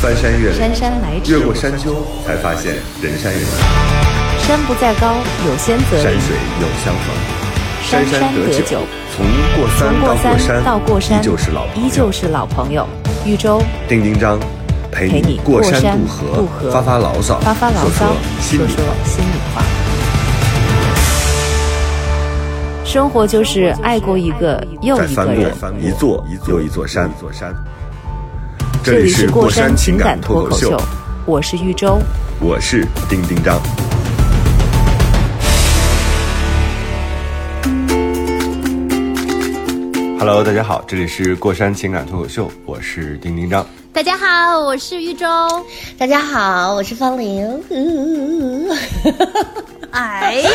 翻山越岭，姗姗来迟越过山丘，才发现人山人海，山不在高，有仙则灵。山水有相逢。山山山得得酒，从过山到过山依旧是老朋友依旧是老朋友。豫州丁丁张，陪陪你过山山渡河，渡河发发牢骚，发发牢骚，说说心里话。生活就是爱过一个又一个人。过一座又一座山。这这里里是过山情感脱口秀，我是玉州。我是丁丁张。Hello，大家好，这里是过山情感脱口秀，我是丁丁张。大家好，我是玉州。大家好，我是方玲。哎呦，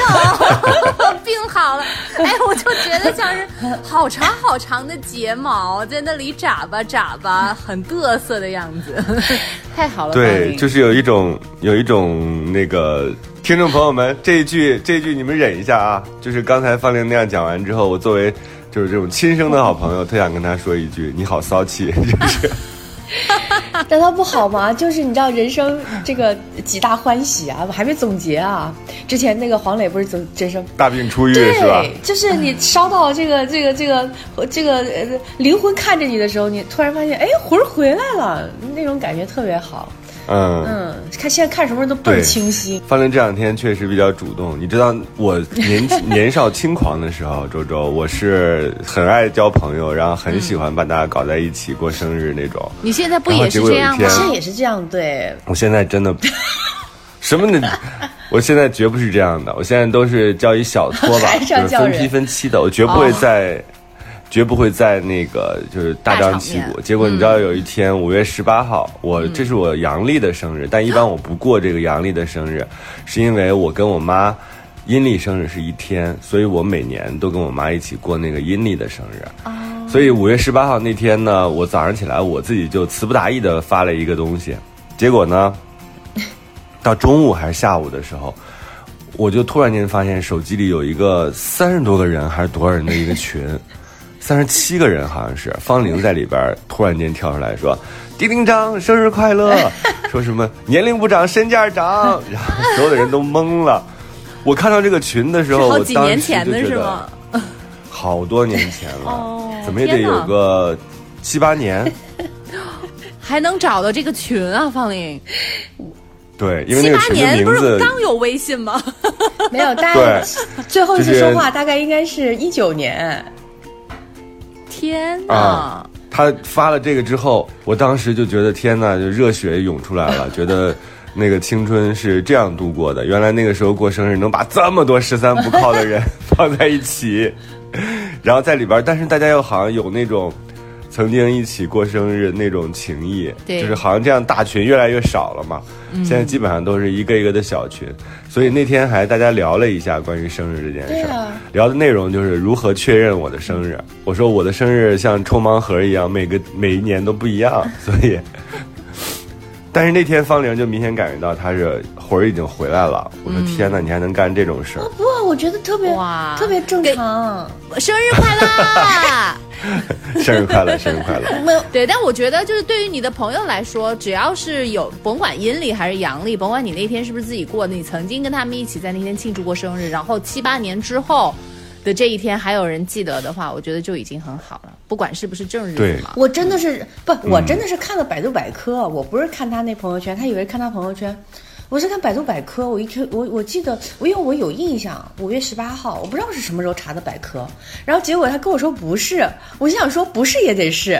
病好了！哎，我就觉得像是好长好长的睫毛在那里眨巴眨巴，很嘚瑟的样子。太好了，对，就是有一种有一种那个听众朋友们，这一句这一句你们忍一下啊！就是刚才方玲那样讲完之后，我作为就是这种亲生的好朋友，特想跟他说一句：你好骚气，就是。难道不好吗？就是你知道人生这个几大欢喜啊，我还没总结啊。之前那个黄磊不是总人生。大病初愈是吧？对，就是你烧到这个这个这个这个呃灵魂看着你的时候，你突然发现，哎，魂回来了，那种感觉特别好。嗯嗯，看现在看什么都倍儿清晰。方玲这两天确实比较主动。你知道我年年少轻狂的时候，周周我是很爱交朋友，然后很喜欢把大家搞在一起过生日那种。你现在不也是这样吗？现在也是这样，对，我现在真的什么呢？我现在绝不是这样的，我现在都是交一小撮吧，还是要就是分批分期的，我绝不会在。绝不会在那个就是大张旗鼓。结果你知道有一天五月十八号，我这是我阳历的生日，但一般我不过这个阳历的生日，是因为我跟我妈阴历生日是一天，所以我每年都跟我妈一起过那个阴历的生日。所以五月十八号那天呢，我早上起来我自己就词不达意的发了一个东西，结果呢，到中午还是下午的时候，我就突然间发现手机里有一个三十多个人还是多少人的一个群，三十七个人好像是，方玲在里边突然间跳出来说：“丁丁张生日快乐！” 说什么年龄不长身价长，然后所有的人都懵了。我看到这个群的时候，好几我当时年前的就觉得是吗？好多年前了，哦怎么也得有个七八年。还能找到这个群啊，方玲？对，因为七八那个群的年不是名字，刚有微信吗？没有，大概最后一次说话大概应该是一九年。天哪！啊他发了这个之后，我当时就觉得天呐，就热血涌出来了，觉得那个青春是这样度过的。原来那个时候过生日能把这么多十三不靠的人 放在一起，然后在里边，但是大家又好像有那种曾经一起过生日那种情谊，对就是好像这样大群越来越少了嘛。现在基本上都是一个一个的小群，所以那天还大家聊了一下关于生日这件事聊的内容就是如何确认我的生日。我说我的生日像抽盲盒一样，每个每一年都不一样，所以。但是那天方玲就明显感觉到她是魂儿已经回来了。我说天哪，你还能干这种事儿？不，我觉得特别哇特别正常。生日快乐！生日快乐，生日快乐！没有，对，但我觉得就是对于你的朋友来说，只要是有甭管阴历还是阳历，甭管你那天是不是自己过的，你曾经跟他们一起在那天庆祝过生日，然后七八年之后的这一天还有人记得的话，我觉得就已经很好了，不管是不是正日对子嘛。我真的是不，嗯我真的是看了百度百科，我不是看他那朋友圈，他以为看他朋友圈。我是看百度百科，我一听我我记得，我因为我有印象，五月十八号，我不知道是什么时候查的百科，然后结果他跟我说不是，我心想说不是也得是，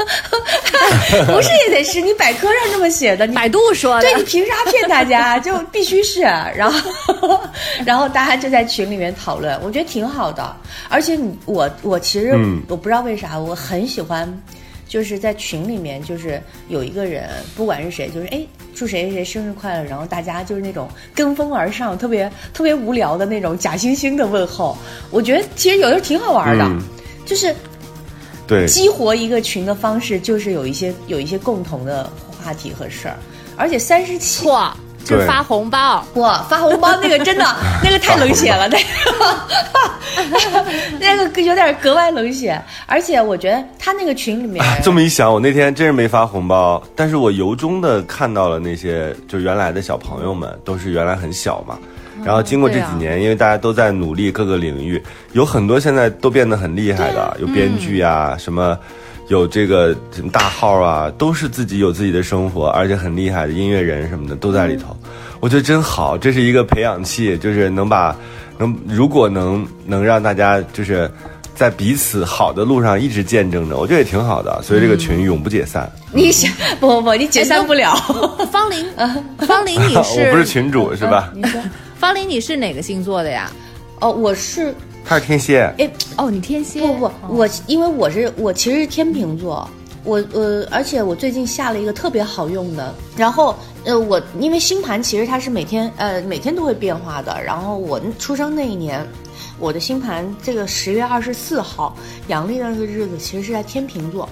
不是也得是，你百科上这么写的，你百度说的，对你凭啥骗大家？就必须是，然后，然后大家就在群里面讨论，我觉得挺好的。而且你我我其实、嗯我不知道为啥我很喜欢，就是在群里面就是有一个人，不管是谁，就是哎祝谁谁谁生日快乐，然后大家就是那种跟风而上，特别特别无聊的那种假惺惺的问候。我觉得其实有的时候挺好玩的，嗯。就是对，激活一个群的方式，就是有一些有一些共同的话题和事儿，而且三十七错，就是发红包。哇，发红包那个真的，那个太冷血了，那个 那个有点格外冷血。而且我觉得他那个群里面，这么一想，我那天真是没发红包，但是我由衷的看到了那些就原来的小朋友们，都是原来很小嘛。然后经过这几年，因为大家都在努力各个领域，有很多现在都变得很厉害的，有编剧啊，什么有这个什么大号啊，都是自己有自己的生活，而且很厉害的音乐人什么的都在里头。我觉得真好，这是一个培养器，就是能把能如果能能让大家就是在彼此好的路上一直见证着，我觉得也挺好的。所以这个群永不解散。你想不不不，你解散不了。方林，方林你是我不是群主是吧？你说，方林你是哪个星座的呀？哦，我是他是天蝎，哎哦，你天蝎。不不，我因为我是我其实是天秤座，我呃，而且我最近下了一个特别好用的，然后呃，我因为星盘其实它是每天呃每天都会变化的，然后我出生那一年。我的星盘这个十月二十四号阳历的那个日子，其实是在天秤座，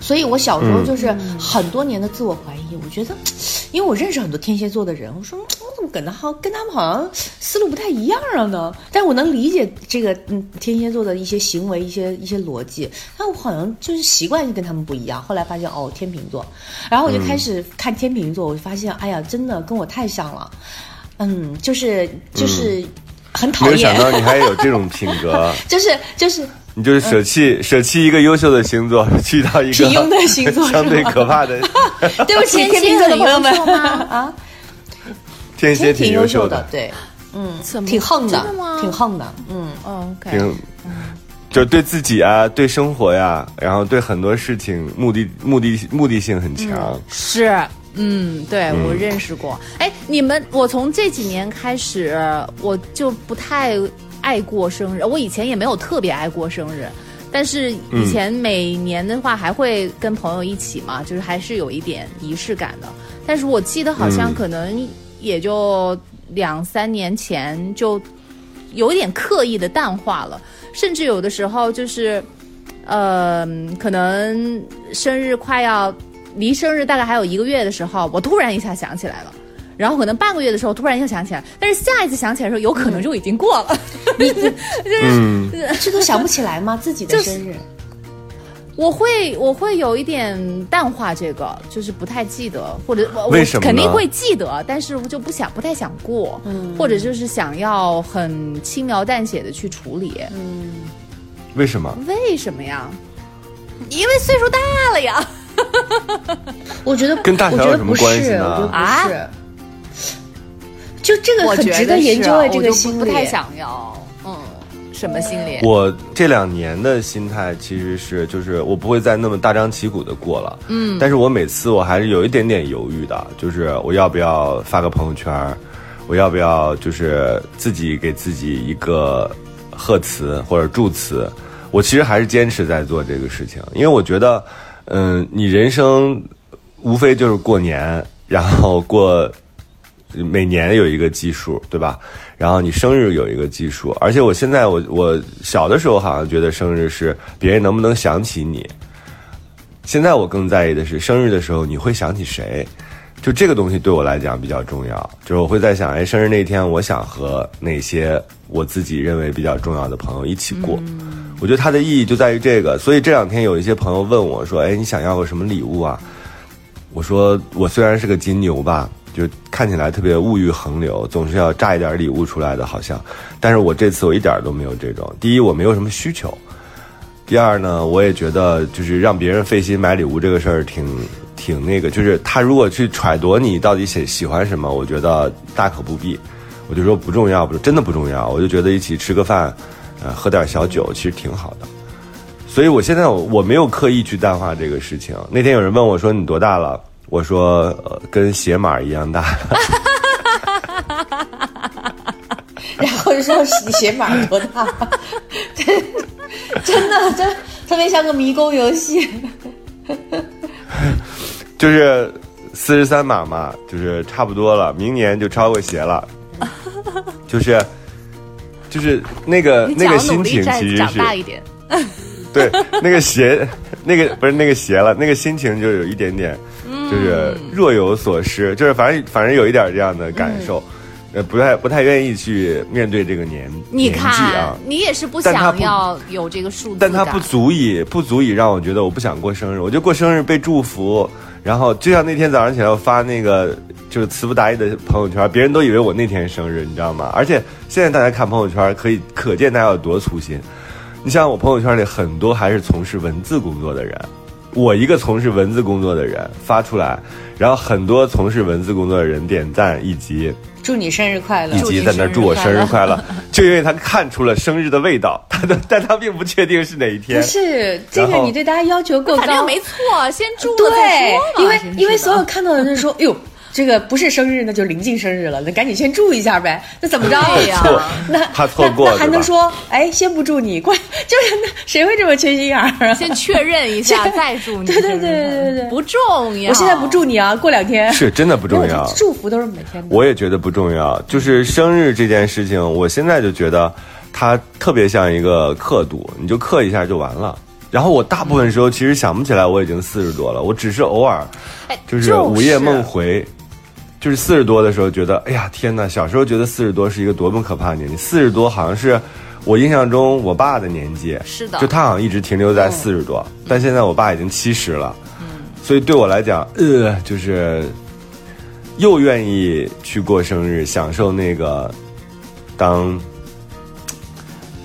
所以我小时候就是很多年的自我怀疑。我觉得，因为我认识很多天蝎座的人，我说嗯我怎么跟他好跟他们好像思路不太一样了呢？但我能理解这个嗯天蝎座的一些行为、一些一些逻辑，但我好像就是习惯性跟他们不一样。后来发现哦，天秤座，然后我就开始看天秤座，我就发现哎呀，真的跟我太像了，嗯，就是就是很讨厌没有想，到你还有这种品格，就是就是你就是舍弃舍弃一个优秀的星座，去到一个平庸的星座相对可怕的 对不起，天天秤座的朋友们。啊。天蝎，挺优秀的，对，嗯，挺横的挺横的，嗯，哦，OK，挺。就是对自己啊，对生活呀，然后对很多事情目的目的目的性很强。是，嗯，对我认识过。哎，你们，我从这几年开始，我就不太爱过生日。我以前也没有特别爱过生日，但是以前每年的话还会跟朋友一起嘛，就是还是有一点仪式感的。但是我记得好像嗯可能也就两三年前就有一点刻意的淡化了，甚至有的时候就是，呃，可能生日快要离生日大概还有一个月的时候，我突然一下想起来了。然后可能半个月的时候突然又想起来，但是下一次想起来的时候，有可能就已经过了。嗯，这都想不起来吗？自己的就是生日，我会我会有一点淡化这个，就是不太记得，或者我为什么呢我肯定会记得，但是我就不想不太想过，嗯或者就是想要很轻描淡写的去处理。嗯为什么？为什么呀？因为岁数大了呀。我觉得跟大小我觉得有什么不是关系呢我觉得不啊是。就这个很值得觉得是研究的，这个心理。不太想要，嗯，什么心理？我这两年的心态其实是，就是我不会再那么大张旗鼓的过了，嗯，但是我每次我还是有一点点犹豫的，就是我要不要发个朋友圈，我要不要就是自己给自己一个贺词或者祝词，我其实还是坚持在做这个事情，因为我觉得，嗯，你人生无非就是过年，然后过每年有一个基数，对吧？然后你生日有一个基数，而且我现在我我小的时候好像觉得生日是别人能不能想起你，现在我更在意的是生日的时候你会想起谁，就这个东西对我来讲比较重要。就是我会在想，哎，生日那天我想和哪些我自己认为比较重要的朋友一起过。我觉得它的意义就在于这个，所以这两天有一些朋友问我说：“哎，你想要个什么礼物啊？”我说：“我虽然是个金牛吧，就看起来特别物欲横流，总是要炸一点礼物出来的，好像。但是我这次我一点都没有这种。第一，我没有什么需求；第二呢，我也觉得就是让别人费心买礼物这个事儿挺挺那个，就是他如果去揣度你到底喜喜欢什么，我觉得大可不必。我就说不重要，不真的不重要。我就觉得一起吃个饭，呃，喝点小酒，其实挺好的。所以我现在我我没有刻意去淡化这个事情。那天有人问我说你多大了？我说呃跟鞋码一样大。然后就说你鞋码多大？真 真的真特别像个迷宫游戏。就是四十三码嘛，就是差不多了，明年就超过鞋了。就是就是那个那个心情其实是长大一点。对那个鞋，那个不是那个鞋了，那个心情就有一点点，就是若有所失，就是反正反正有一点这样的感受，呃，不太不太愿意去面对这个年你年纪看，啊。你也是不想要有这个数字感但它不足以不足以让我觉得我不想过生日。我觉得过生日被祝福，然后就像那天早上起来我发那个就是词不达意的朋友圈，别人都以为我那天生日，你知道吗？而且现在大家看朋友圈，可以可见大家有多粗心。你像我朋友圈里很多还是从事文字工作的人，我一个从事文字工作的人发出来，然后很多从事文字工作的人点赞以及祝你生日快乐以！及在那祝我生日快乐，就因为他看出了生日的味道，他的但他并不确定是哪一天不。是这个，你对大家要求够高，反正没错，先祝了再对说嘛，因为因为所有看到的人说，哎呦。这个不是生日，那就临近生日了，那赶紧先祝一下呗。那怎么着对呀错那怕错过那那还能说，哎，先不祝你，过就是那谁会这么缺心眼儿啊？先确认一下再祝你，对对对对对对不重要。我现在不祝你啊，过两天是真的不重要祝福都是每天的。我也觉得不重要，就是生日这件事情，我现在就觉得它特别像一个刻度，你就刻一下就完了。然后我大部分时候其实想不起来我已经四十多了，我只是偶尔哎就是午夜梦回，就是四十多的时候觉得，哎呀天呐，小时候觉得四十多是一个多么可怕的年纪，四十多好像是我印象中我爸的年纪，是的。就他好像一直停留在四十多，但现在我爸已经七十了，所以对我来讲，呃，就是又愿意去过生日，享受那个当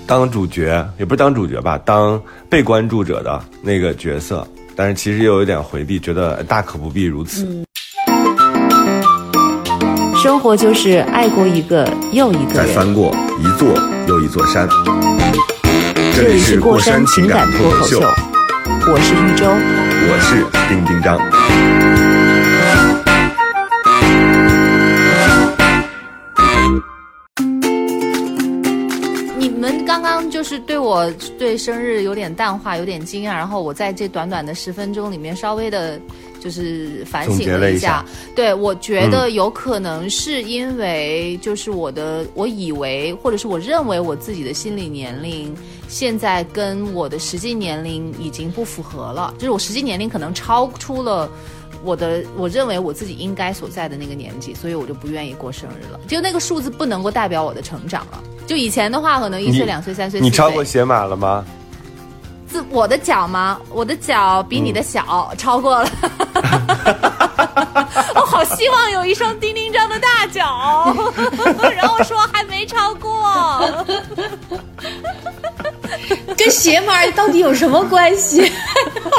当主角，也不是当主角吧，当被关注者的那个角色，但是其实又有点回避，觉得大可不必如此。生活就是爱过一个又一个人。再翻过一座又一座山。这里是过山情感脱口秀，我是玉州。我是丁丁张。你们刚刚就是对我对生日有点淡化，有点惊讶，然后我在这短短的十分钟里面稍微的，就是反省了一下。对，我觉得有可能是因为就是我的，我以为或者是我认为我自己的心理年龄现在跟我的实际年龄已经不符合了，就是我实际年龄可能超出了。我的我认为我自己应该所在的那个年纪，所以我就不愿意过生日了。就那个数字不能够代表我的成长了。就以前的话，可能一岁、两岁、三岁、你。超过鞋码了吗？自我的脚吗？我的脚比你的小，超过了。我好希望有一双丁丁张的大脚，然后说还没超过。跟鞋码到底有什么关系？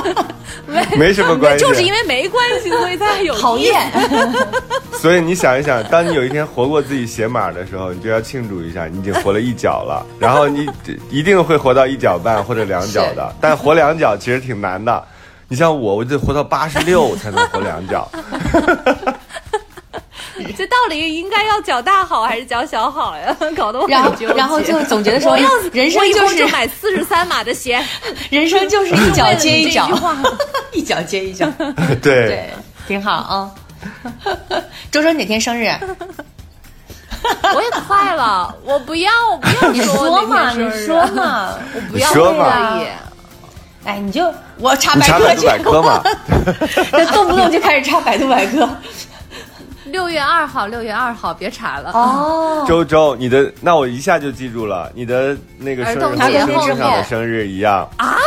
没没什么关系。就是因为没关系，所以才有讨厌。所以你想一想，当你有一天活过自己鞋码的时候，你就要庆祝一下，你已经活了一脚了。然后你一定会活到一脚半或者两脚的，但活两脚其实挺难的。你像我，我得活到八十六才能活两脚。这到底应该要脚大好还是脚小好呀？搞得我然后。然后就总结的说我要人生就是买四十三码的鞋，人生就是一脚接一脚一脚接一脚，对，对，挺好啊。周周哪天生日？我也快了，我不要，我不要你说说嘛，你说，嘛。我不要说以。哎，你就我查百度百科去，百科嘛。那动不动就开始查百度百科。六月二号，六月二号，别查了。哦，周周，你的那我一下就记住了，你的那个生日和我儿童节身份证上的生日一样啊。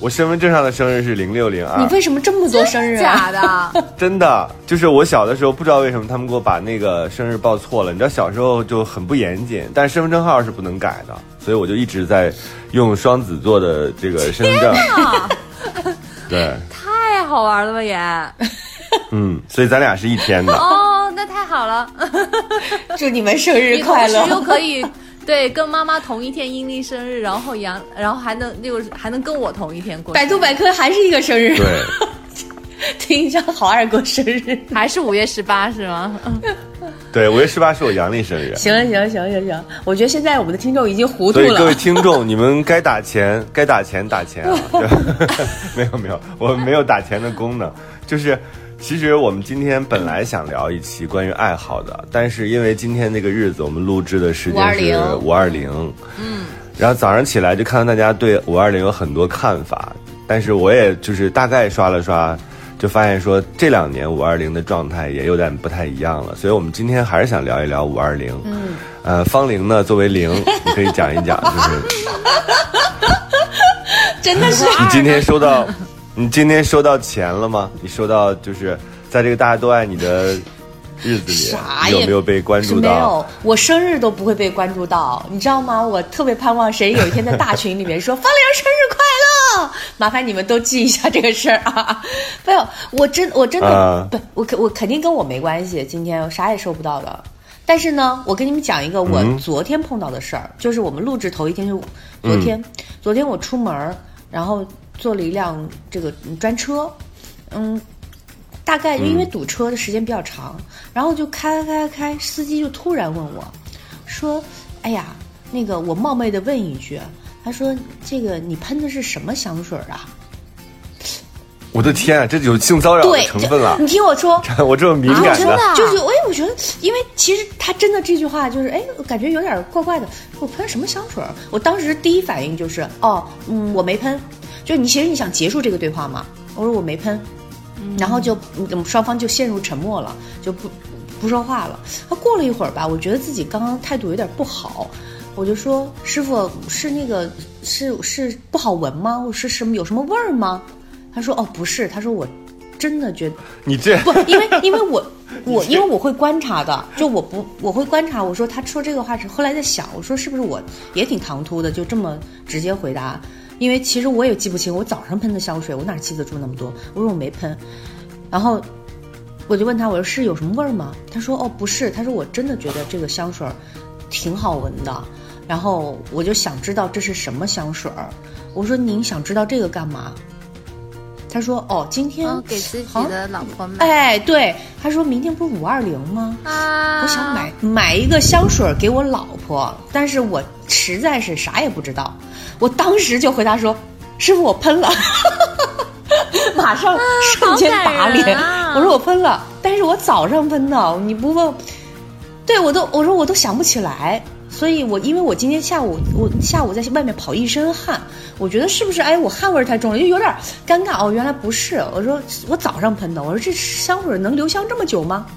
我身份证上的生日是零六零二你，为什么这么多生日啊？假的，真的就是我小的时候不知道为什么他们给我把那个生日报错了。你知道小时候就很不严谨，但是身份证号是不能改的，所以我就一直在用双子座的这个身份证。对，太好玩了吧也。嗯，所以咱俩是一天的。哦，那太好了，祝你们生日你同时快乐！又可以。对，跟妈妈同一天阴历生日，然后阳，然后还能那个还能跟我同一天过。百度百科还是一个生日，对，听一下好二过生日。还是五月十八是吗？对，五月十八是我阳历生日。行了，行了，行了，行了行，我觉得现在我们的听众已经糊涂所以各位。听众，你们该打钱，该打钱打钱啊！没有没有，我没有打钱的功能。就是，其实我们今天本来想聊一期关于爱好的，但是因为今天这个日子，我们录制的时间是520五二零，嗯，然后早上起来就看到大家对五二零有很多看法，但是我也就是大概刷了刷就发现说这两年五二零的状态也有点不太一样了，所以我们今天还是想聊一聊五二零。嗯，呃，方玲呢，作为零，你可以讲一讲，就是？真的是你今天收到，你今天收到钱了吗？你收到就是在这个大家都爱你的日子里，啥也有没有被关注到没有？，我生日都不会被关注到，你知道吗？我特别盼望谁有一天在大群里面说方玲生日快乐，麻烦你们都记一下这个事儿啊！没有，我真我真的、啊不，我肯我肯定跟我没关系，今天我啥也收不到的。但是呢，我跟你们讲一个我嗯昨天碰到的事儿，就是我们录制头一天就昨天，昨天我出门儿，然后坐了一辆这个嗯专车，嗯，大概因为堵车的时间比较长，然后就开开开开，司机就突然问我，说：“哎呀，那个我冒昧的问一句，他说这个你喷的是什么香水啊我的天啊，这有性骚？”扰的，成分了你。听我说，我这么敏啊，感真的啊就是哎，我觉得，因为其实他真的这句话就是哎，感觉有点怪怪的。我喷什么香水？我当时第一反应就是哦，嗯，我没喷。就你其实你想结束这个对话嘛？我说我没喷，然后就嗯双方就陷入沉默了，就不不说话了。他过了一会儿吧，我觉得自己刚刚态度有点不好，我就说师傅是那个是是不好闻吗？我是什么有什么味儿吗？他说哦不是，他说我真的觉得你这不，因为因为我 我因为我会观察的，就我不我会观察。我说他说这个话是后来在想，我说是不是我也挺唐突的，就这么直接回答。因为其实我也记不清我早上喷的香水，我哪记得住那么多？我说我没喷，然后我就问他，我说是有什么味儿吗？他说哦不是，他说我真的觉得这个香水挺好闻的。然后我就想知道这是什么香水儿。我说您想知道这个干嘛？他说哦，今天、嗯，给自己的老婆买哎，对，他说明天不是五二零吗？啊，我想买买一个香水给我老婆，但是我实在是啥也不知道。我当时就回答说：“师傅，我喷了。”马上瞬间打脸。我说我喷了，但是我早上喷的，你不问，对我都我说我都想不起来。所以我因为我今天下午我下午在外面跑一身汗，我觉得是不是哎我汗味太重了，就有点尴尬哦。原来不是，我说我早上喷的，我说这香水能留香这么久吗？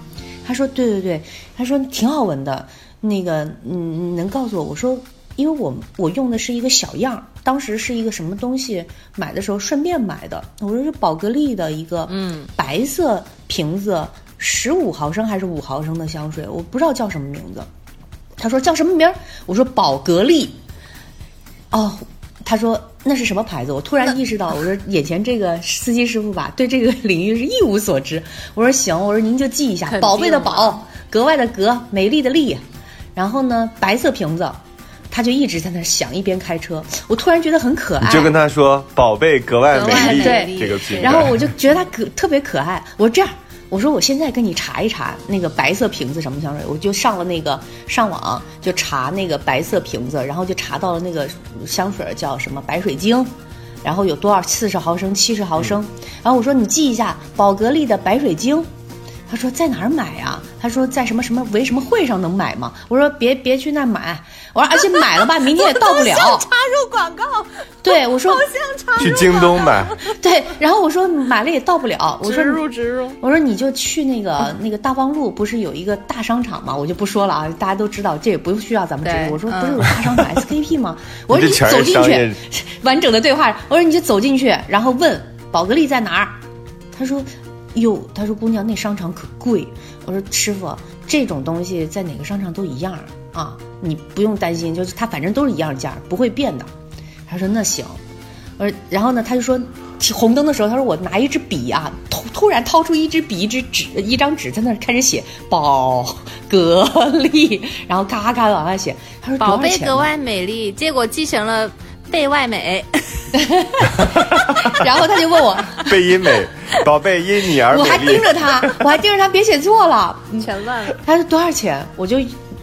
他说对对对，他说挺好闻的，那个嗯，你能告诉我？我说因为我我用的是一个小样，当时是一个什么东西买的时候顺便买的，我说是宝格丽的一个嗯白色瓶子，十五毫升还是五毫升的香水，我不知道叫什么名字。他说叫什么名儿？我说宝格丽。哦，他说那是什么牌子？我突然意识到，我说眼前这个司机师傅吧，对这个领域是一无所知。我说行，我说您就记一下宝贝的宝，格外的格，美丽的丽。然后呢，白色瓶子，他就一直在那想，一边开车。我突然觉得很可爱，你就跟他说“宝贝格外美丽”对这个品牌，然后我就觉得他可特别可爱。我说这样，我说我现在跟你查一查那个白色瓶子什么香水，我就上了那个上网就查那个白色瓶子，然后就查到了那个香水叫什么白水晶。然后有多少四十毫升、七十毫升，然后我说你记一下宝格丽的白水晶，他说在哪儿买呀、他说在什么什么为什么会上能买吗？我说别别去那儿买，我说而且买了吧，明天也到不了。插入广告，对我说去京东买，对，然后我说买了也到不了，我说植入植入，我说你就去那个 那个大望路，不是有一个大商场吗？我就不说了啊，大家都知道，这也不需要咱们植对入。我说嗯不是有大商场 SKP 吗？我说你走进去，完整的对话。我说你就走进去，然后问宝格丽在哪儿？他说哟，他说姑娘那商场可贵。我说师傅，这种东西在哪个商场都一样啊，你不用担心，就是它反正都是一样价，不会变的。他说那行，我说然后呢，他就说红灯的时候，他说我拿一支笔啊，突突然掏出一支笔、一支纸、一张纸，在那开始写宝格丽，然后嘎嘎往外写。他说宝？贝格外美丽，结果继承了贝外美。然后他就问我，贝因美，宝贝因你而美我还盯。着他，我还盯着他，别写错了。全乱了。他说多少钱？我就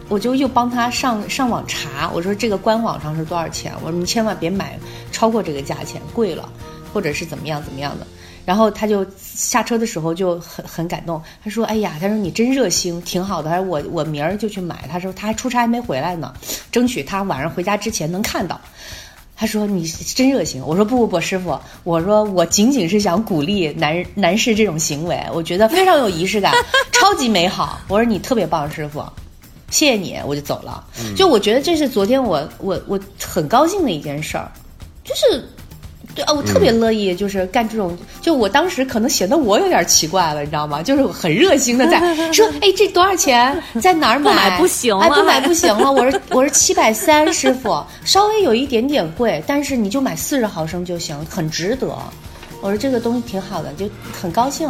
我就又帮他上上网查，我说这个官网上是多少钱？我说你千万别买超过这个价钱，贵了，或者是怎么样怎么样的。然后他就下车的时候就很很感动，他说：“哎呀，他说你真热心，挺好的。他说我我明儿就去买。他说他还出差还没回来呢，争取他晚上回家之前能看到。”他说你真热情。我说不不不，师傅，我说我仅仅是想鼓励男男士这种行为，我觉得 非常有仪式感，超级美好。我说你特别棒，师傅，谢谢你，我就走了。就我觉得这是昨天我我我很高兴的一件事儿，就是。对啊，我特别乐意，就是干这种。就我当时可能显得我有点奇怪了，你知道吗？就是很热心的在 说，哎，这多少钱？在哪儿买？不买不行了哎，不买 不行了。我说我说七百三，师傅，稍微有一点点贵，但是你就买四十毫升就行，很值得。我说这个东西挺好的，就很高兴。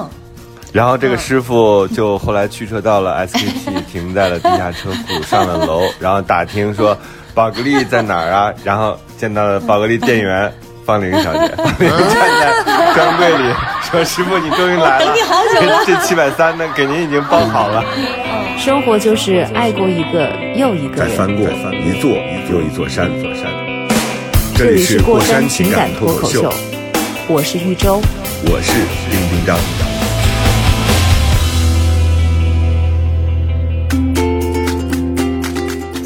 然后这个师傅就后来驱车到了 SKT，停在了地下车库，上了楼，然后打听说宝格丽在哪儿啊？然后见到了宝格丽店员方玲小姐，方玲站在专柜里说：“师傅，你终于来了，等你好久了这七百三呢，给您已经包好了。”生活就是爱过一个又一个人。再翻过一座又一座山，座山。这里是过山情感脱口秀，我是玉州。我是丁丁张。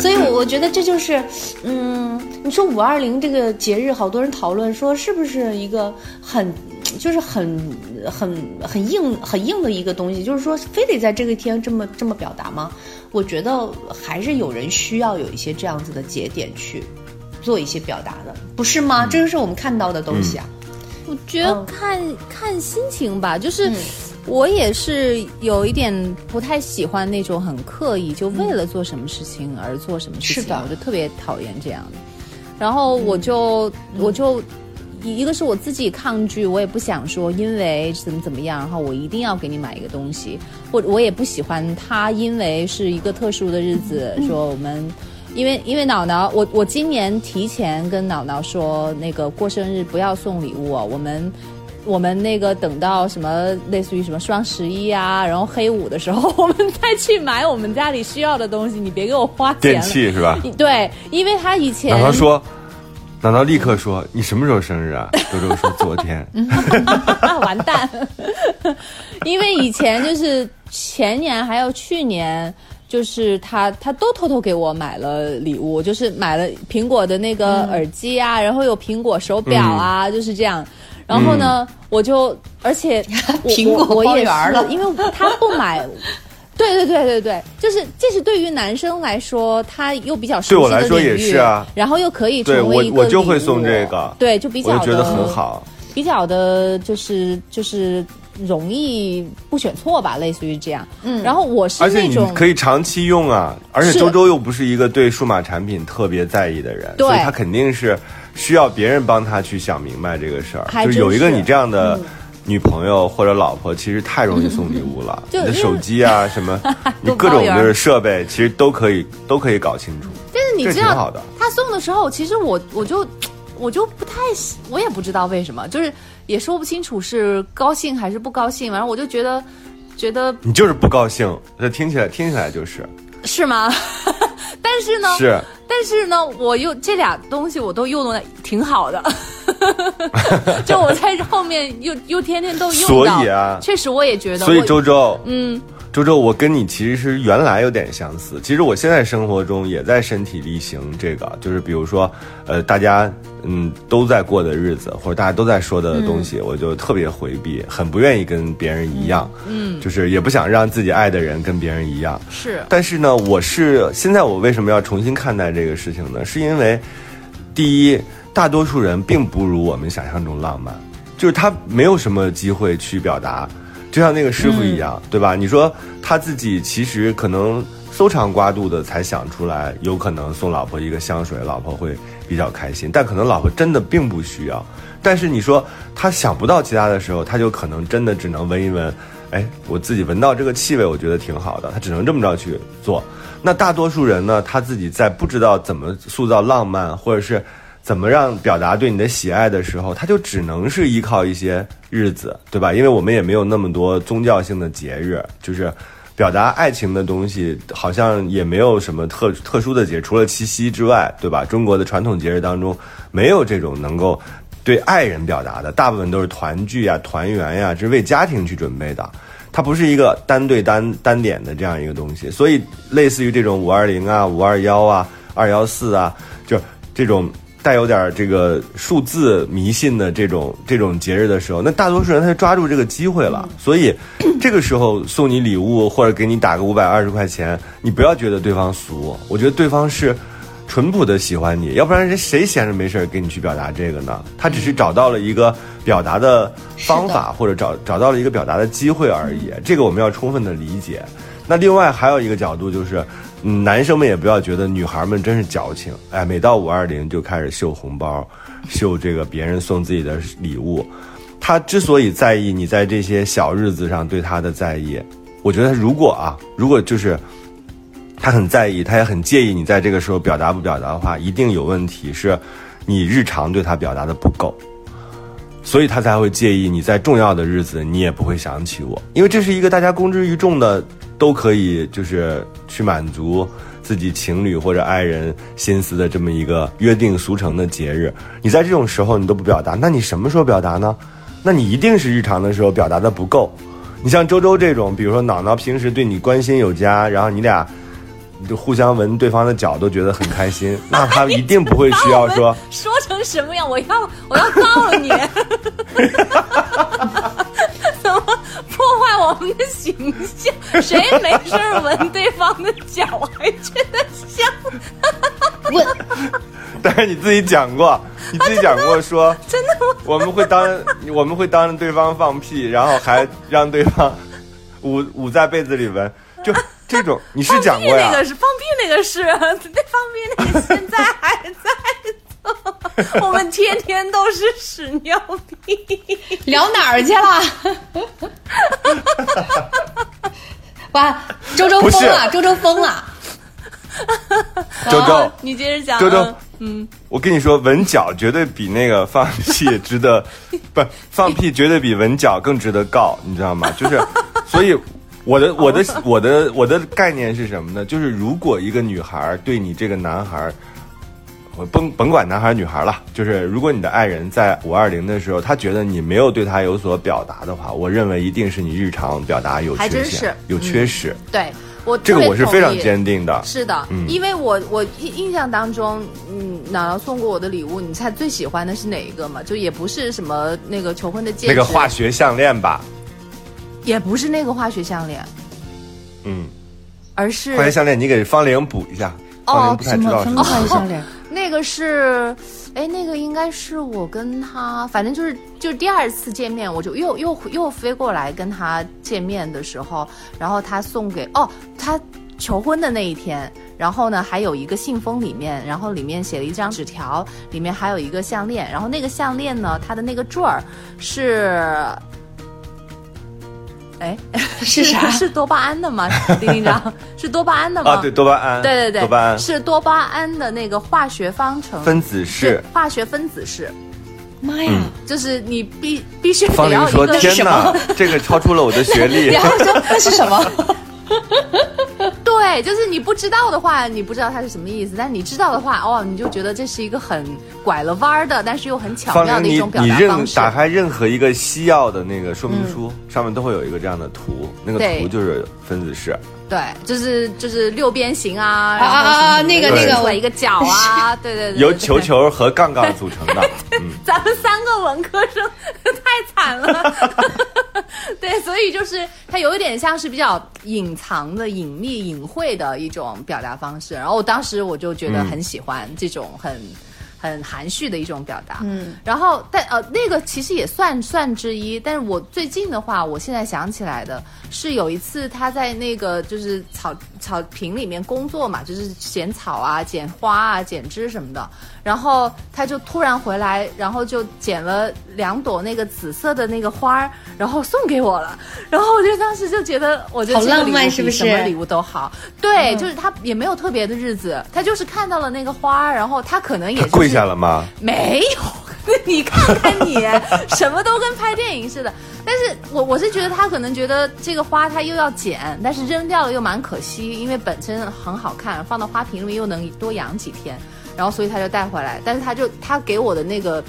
所以，我我觉得这就是，嗯，你说五二零这个节日，好多人讨论说是不是一个很，就是很很很硬很硬的一个东西，就是说非得在这个天这么这么表达吗？我觉得还是有人需要有一些这样子的节点去做一些表达的，不是吗？这个是我们看到的东西啊。我觉得嗯看、看心情吧，就是嗯我也是有一点不太喜欢那种很刻意，就为了做什么事情而做什么事情，是的我就特别讨厌这样的。然后我就、我就一个是我自己抗拒，我也不想说因为怎么怎么样，然后我一定要给你买一个东西，或者我也不喜欢他因为是一个特殊的日子，说我们。因为因为脑脑，我我今年提前跟脑脑说，那个过生日不要送礼物哦，我们我们那个等到什么类似于什么双十一啊，然后黑五的时候，我们再去买我们家里需要的东西，你别给我花钱电了。器是吧？对，因为他以前奶酪说，奶酪立刻说：“你什么时候生日啊？”周周说：“昨天。完蛋，因为以前就是前年还有去年，就是他他都偷偷给我买了礼物，就是买了苹果的那个耳机啊，然后有苹果手表啊，就是这样。然后呢，我就而且 我苹果包我我也圆了是，因为他不买。对对对对对，就是这是对于男生来说，他又比较熟悉对我来说也是啊然后又可以对成为一个我我就会送这个对，就比”较我觉得的很好。比较的，就是就是容易不选错吧，类似于这样。嗯，然后我是而且你那种可以长期用啊，而且周周又不是一个对数码产品特别在意的人，对所以他肯定是需要别人帮他去想明白这个事儿。还就有一个你这样的女朋友或者老婆，其实太容易送礼物了。你的手机啊，什么，你各种就是设备，其实都可以都可以搞清楚。但是你这知道挺好的，他送的时候，其实我我就我就不太喜，我也不知道为什么，就是也说不清楚是高兴还是不高兴，反正我就觉得觉得你就是不高兴，这听起来听起来就是是吗？但是呢，是。但是呢，我又这俩东西我都用的挺好的，就我在后面又又天天都用所到，以啊确实我也觉得，所以周周，嗯，周周，我跟你其实是原来有点相似。其实我现在生活中也在身体力行这个，就是比如说，呃，大家嗯都在过的日子，或者大家都在说的东西，我就特别回避，很不愿意跟别人一样，嗯，就是也不想让自己爱的人跟别人一样。是但是呢，我是现在我为什么要重新看待这个事情呢？是因为第一，大多数人并不如我们想象中浪漫，就是他没有什么机会去表达，就像那个师傅一样，对吧？你说他自己其实可能搜肠刮肚的才想出来，有可能送老婆一个香水，老婆会比较开心，但可能老婆真的并不需要。但是你说他想不到其他的时候，他就可能真的只能闻一闻，哎，我自己闻到这个气味，我觉得挺好的，他只能这么着去做。那大多数人呢，他自己在不知道怎么塑造浪漫，或者是怎么让表达对你的喜爱的时候，他就只能是依靠一些日子，对吧？因为我们也没有那么多宗教性的节日，就是表达爱情的东西，好像也没有什么特特殊的节，除了七夕之外，对吧？中国的传统节日当中没有这种能够对爱人表达的，大部分都是团聚呀、团圆呀，这是为家庭去准备的。它不是一个单对单单点的这样一个东西，所以类似于这种五二零啊、五二幺啊、二幺四啊，就这种带有点这个数字迷信的这种这种节日的时候，那大多数人他就抓住这个机会了。所以这个时候送你礼物或者给你打个五百二十块钱，你不要觉得对方俗，我觉得对方是。淳朴的喜欢你，要不然人谁闲着没事儿给你去表达这个呢？他只是找到了一个表达的方法，或者找找到了一个表达的机会而已。这个我们要充分的理解。那另外还有一个角度就是，嗯，男生们也不要觉得女孩们真是矫情，哎，每到五二零就开始秀红包，秀这个别人送自己的礼物。他之所以在意你在这些小日子上对他的在意，我觉得如果啊，如果就是。他很在意，他也很介意你在这个时候表达不表达的话，一定有问题，是你日常对他表达的不够，所以他才会介意你在重要的日子你也不会想起我，因为这是一个大家公之于众的，都可以就是去满足自己情侣或者爱人心思的这么一个约定俗成的节日，你在这种时候你都不表达，那你什么时候表达呢？那你一定是日常的时候表达的不够。你像周周这种，比如说脑脑平时对你关心有加，然后你俩。就互相闻对方的脚都觉得很开心，那他一定不会需要说说成什么样？我要我要告了你，破坏我们的形象？谁没事闻对方的脚还觉得香？闻，但是你自己讲过，你自己讲过说真的吗？我们会当我们会当着对方放屁，然后还让对方捂捂在被子里闻，就。这种你是讲过呀？那个是放屁，那个是那放屁，那个现在还在。我们天天都是屎尿屁，聊哪儿去了？哇，周周疯了，周周疯了。周周，你接着讲。周周，嗯，我跟你说，闻脚绝对比那个放屁值得，不放屁绝对比闻脚更值得告，你知道吗？就是，所以。我的我的我的我的概念是什么呢？就是如果一个女孩对你这个男孩，我甭甭管男孩女孩了，就是如果你的爱人在五二零的时候，他觉得你没有对他有所表达的话，我认为一定是你日常表达有缺陷，有缺失。对我这个我是非常坚定的。是的，因为我我印印象当中，嗯，姥姥送过我的礼物，你猜最喜欢的是哪一个嘛？就也不是什么那个求婚的戒指，那个化学项链吧。也不是那个化学项链，嗯，而是化学项链，你给方玲补一下。哦，什么什么化学项链？那个是，哎，那个应该是我跟他，反正就是就第二次见面，我就又又又飞过来跟他见面的时候，然后他送给哦，他求婚的那一天，然后呢还有一个信封里面，然后里面写了一张纸条，里面还有一个项链，然后那个项链呢，它的那个坠儿是。哎，是啥？是多巴胺的吗？丁丁长是多巴胺的吗？啊，对，多巴胺。对对对，多巴胺是多巴胺的那个化学方程分子式，化学分子式。妈呀！就是你必必须方玲说：“天哪，这个超出了我的学历。”然后说：“那是什么？” 对，就是你不知道的话，你不知道它是什么意思；但是你知道的话，哦，你就觉得这是一个很拐了弯儿的，但是又很巧妙的一种表达方式。打开任何一个西药的那个说明书，上面都会有一个这样的图，那个图就是分子式。对，就是就是六边形啊，啊啊啊，那个那个我，一个角啊，对对对，由球球和杠杠组成的。咱们三个文科生太惨了。对，所以就是它有一点像是比较隐藏的、隐秘、隐晦的一种表达方式。然后我当时我就觉得很喜欢这种很。很含蓄的一种表达，嗯，然后但呃那个其实也算算之一，但是我最近的话，我现在想起来的是有一次他在那个就是草草坪里面工作嘛，就是剪草啊、剪花啊、剪枝什么的，然后他就突然回来，然后就剪了两朵那个紫色的那个花儿，然后送给我了，然后我就当时就觉得，我觉得好浪漫，是不是？什么礼物都好，对，就是他也没有特别的日子，他就是看到了那个花儿，然后他可能也是。下了吗？没有，你看看你，什么都跟拍电影似的。但是我我是觉得他可能觉得这个花他又要剪，但是扔掉了又蛮可惜，因为本身很好看，放到花瓶里面又能多养几天，然后所以他就带回来。但是他就他给我的那个